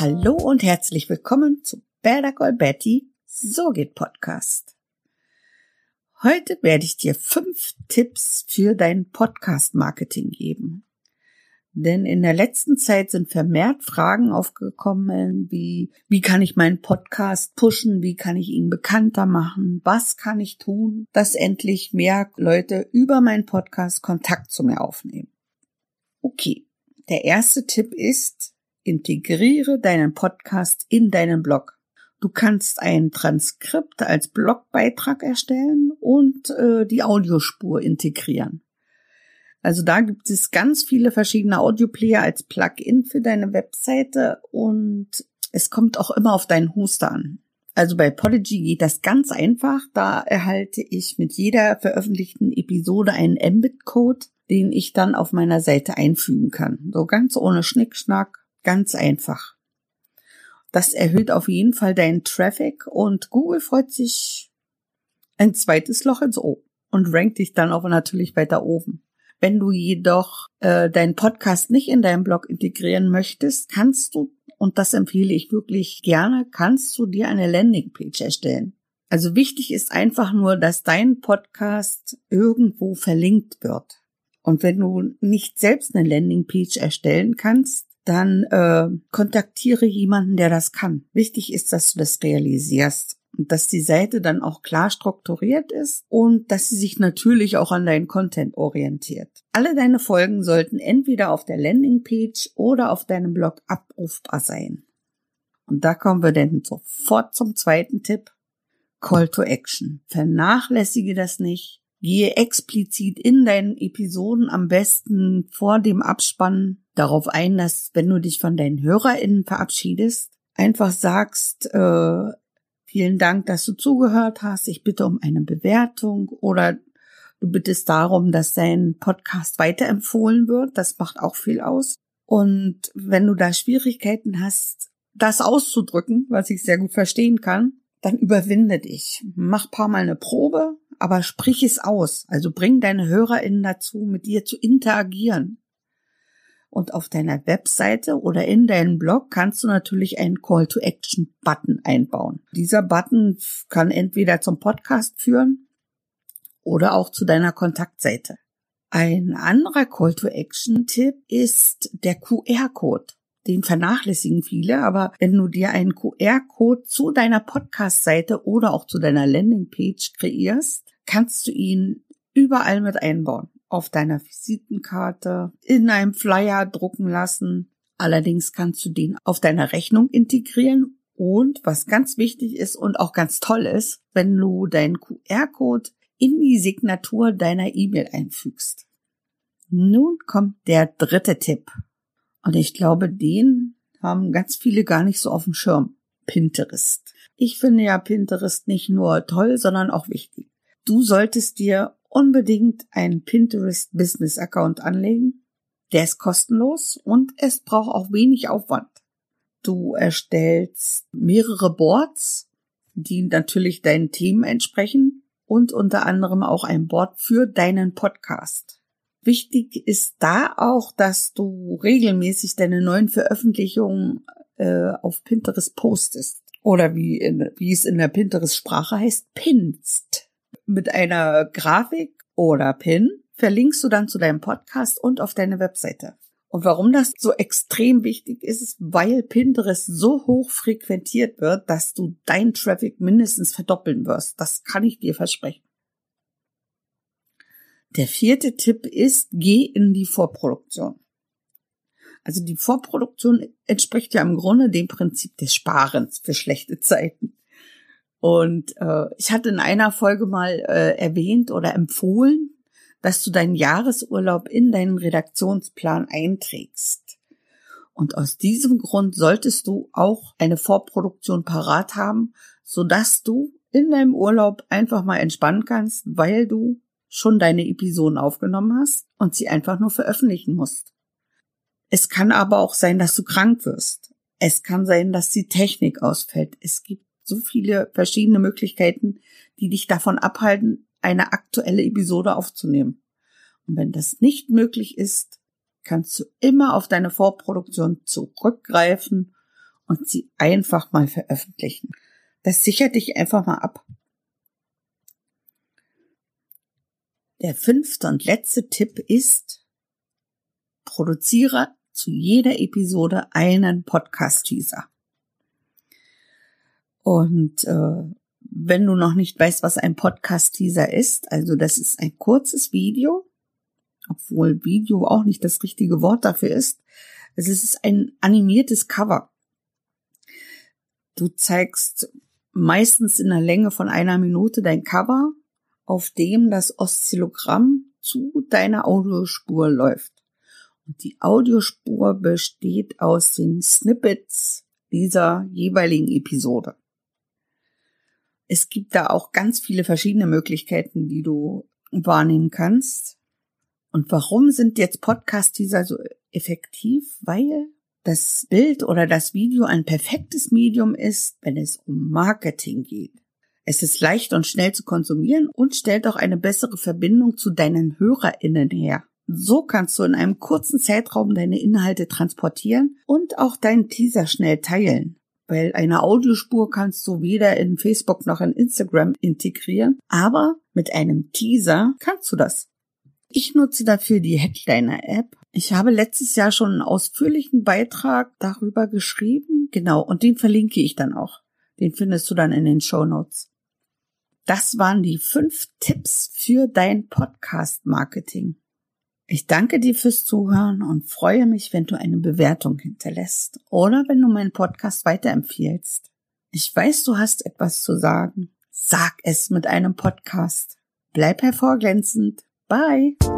Hallo und herzlich willkommen zu Better Call Betty, so geht Podcast. Heute werde ich dir fünf Tipps für dein Podcast-Marketing geben. Denn in der letzten Zeit sind vermehrt Fragen aufgekommen, wie, wie kann ich meinen Podcast pushen? Wie kann ich ihn bekannter machen? Was kann ich tun, dass endlich mehr Leute über meinen Podcast Kontakt zu mir aufnehmen? Okay. Der erste Tipp ist, integriere deinen Podcast in deinen Blog. Du kannst ein Transkript als Blogbeitrag erstellen und äh, die Audiospur integrieren. Also da gibt es ganz viele verschiedene Audioplayer als Plugin für deine Webseite und es kommt auch immer auf deinen Hoster an. Also bei Podigy geht das ganz einfach. Da erhalte ich mit jeder veröffentlichten Episode einen Mbit-Code, den ich dann auf meiner Seite einfügen kann. So ganz ohne Schnickschnack, ganz einfach. Das erhöht auf jeden Fall deinen Traffic und Google freut sich ein zweites Loch ins O und rankt dich dann auch natürlich weiter oben. Wenn du jedoch äh, deinen Podcast nicht in deinem Blog integrieren möchtest, kannst du, und das empfehle ich wirklich gerne, kannst du dir eine Landingpage erstellen. Also wichtig ist einfach nur, dass dein Podcast irgendwo verlinkt wird. Und wenn du nicht selbst eine Landingpage erstellen kannst, dann äh, kontaktiere jemanden, der das kann. Wichtig ist, dass du das realisierst und dass die Seite dann auch klar strukturiert ist und dass sie sich natürlich auch an deinen Content orientiert. Alle deine Folgen sollten entweder auf der Landingpage oder auf deinem Blog abrufbar sein. Und da kommen wir dann sofort zum zweiten Tipp. Call to Action. Vernachlässige das nicht. Gehe explizit in deinen Episoden am besten vor dem Abspannen darauf ein, dass wenn du dich von deinen HörerInnen verabschiedest, einfach sagst, äh, Vielen Dank, dass du zugehört hast. Ich bitte um eine Bewertung oder du bittest darum, dass dein Podcast weiterempfohlen wird. Das macht auch viel aus. Und wenn du da Schwierigkeiten hast, das auszudrücken, was ich sehr gut verstehen kann, dann überwinde dich. Mach paar Mal eine Probe, aber sprich es aus. Also bring deine HörerInnen dazu, mit dir zu interagieren. Und auf deiner Webseite oder in deinem Blog kannst du natürlich einen Call-to-Action-Button einbauen. Dieser Button kann entweder zum Podcast führen oder auch zu deiner Kontaktseite. Ein anderer Call-to-Action-Tipp ist der QR-Code. Den vernachlässigen viele, aber wenn du dir einen QR-Code zu deiner Podcast-Seite oder auch zu deiner Landingpage kreierst, kannst du ihn überall mit einbauen auf deiner Visitenkarte, in einem Flyer drucken lassen. Allerdings kannst du den auf deiner Rechnung integrieren und was ganz wichtig ist und auch ganz toll ist, wenn du deinen QR-Code in die Signatur deiner E-Mail einfügst. Nun kommt der dritte Tipp. Und ich glaube, den haben ganz viele gar nicht so auf dem Schirm. Pinterest. Ich finde ja Pinterest nicht nur toll, sondern auch wichtig. Du solltest dir unbedingt einen Pinterest Business Account anlegen. Der ist kostenlos und es braucht auch wenig Aufwand. Du erstellst mehrere Boards, die natürlich deinen Themen entsprechen und unter anderem auch ein Board für deinen Podcast. Wichtig ist da auch, dass du regelmäßig deine neuen Veröffentlichungen äh, auf Pinterest postest. Oder wie, in, wie es in der Pinterest-Sprache heißt, pinst mit einer Grafik oder Pin verlinkst du dann zu deinem Podcast und auf deine Webseite. Und warum das so extrem wichtig ist, ist, weil Pinterest so hoch frequentiert wird, dass du dein Traffic mindestens verdoppeln wirst. Das kann ich dir versprechen. Der vierte Tipp ist, geh in die Vorproduktion. Also die Vorproduktion entspricht ja im Grunde dem Prinzip des Sparens für schlechte Zeiten. Und äh, ich hatte in einer Folge mal äh, erwähnt oder empfohlen, dass du deinen Jahresurlaub in deinen Redaktionsplan einträgst. Und aus diesem Grund solltest du auch eine Vorproduktion parat haben, so dass du in deinem Urlaub einfach mal entspannen kannst, weil du schon deine Episoden aufgenommen hast und sie einfach nur veröffentlichen musst. Es kann aber auch sein, dass du krank wirst. Es kann sein, dass die Technik ausfällt. Es gibt so viele verschiedene Möglichkeiten, die dich davon abhalten, eine aktuelle Episode aufzunehmen. Und wenn das nicht möglich ist, kannst du immer auf deine Vorproduktion zurückgreifen und sie einfach mal veröffentlichen. Das sichert dich einfach mal ab. Der fünfte und letzte Tipp ist, produziere zu jeder Episode einen Podcast-Teaser. Und äh, wenn du noch nicht weißt, was ein Podcast-Teaser ist, also das ist ein kurzes Video, obwohl Video auch nicht das richtige Wort dafür ist. Es ist ein animiertes Cover. Du zeigst meistens in der Länge von einer Minute dein Cover, auf dem das Oszillogramm zu deiner Audiospur läuft. Und die Audiospur besteht aus den Snippets dieser jeweiligen Episode. Es gibt da auch ganz viele verschiedene Möglichkeiten, die du wahrnehmen kannst. Und warum sind jetzt Podcast-Teaser so effektiv? Weil das Bild oder das Video ein perfektes Medium ist, wenn es um Marketing geht. Es ist leicht und schnell zu konsumieren und stellt auch eine bessere Verbindung zu deinen HörerInnen her. So kannst du in einem kurzen Zeitraum deine Inhalte transportieren und auch deinen Teaser schnell teilen weil eine Audiospur kannst du weder in Facebook noch in Instagram integrieren, aber mit einem Teaser kannst du das. Ich nutze dafür die Headliner-App. Ich habe letztes Jahr schon einen ausführlichen Beitrag darüber geschrieben, genau, und den verlinke ich dann auch. Den findest du dann in den Show Notes. Das waren die fünf Tipps für dein Podcast-Marketing. Ich danke dir fürs Zuhören und freue mich, wenn du eine Bewertung hinterlässt oder wenn du meinen Podcast weiterempfiehlst. Ich weiß, du hast etwas zu sagen. Sag es mit einem Podcast. Bleib hervorglänzend. Bye.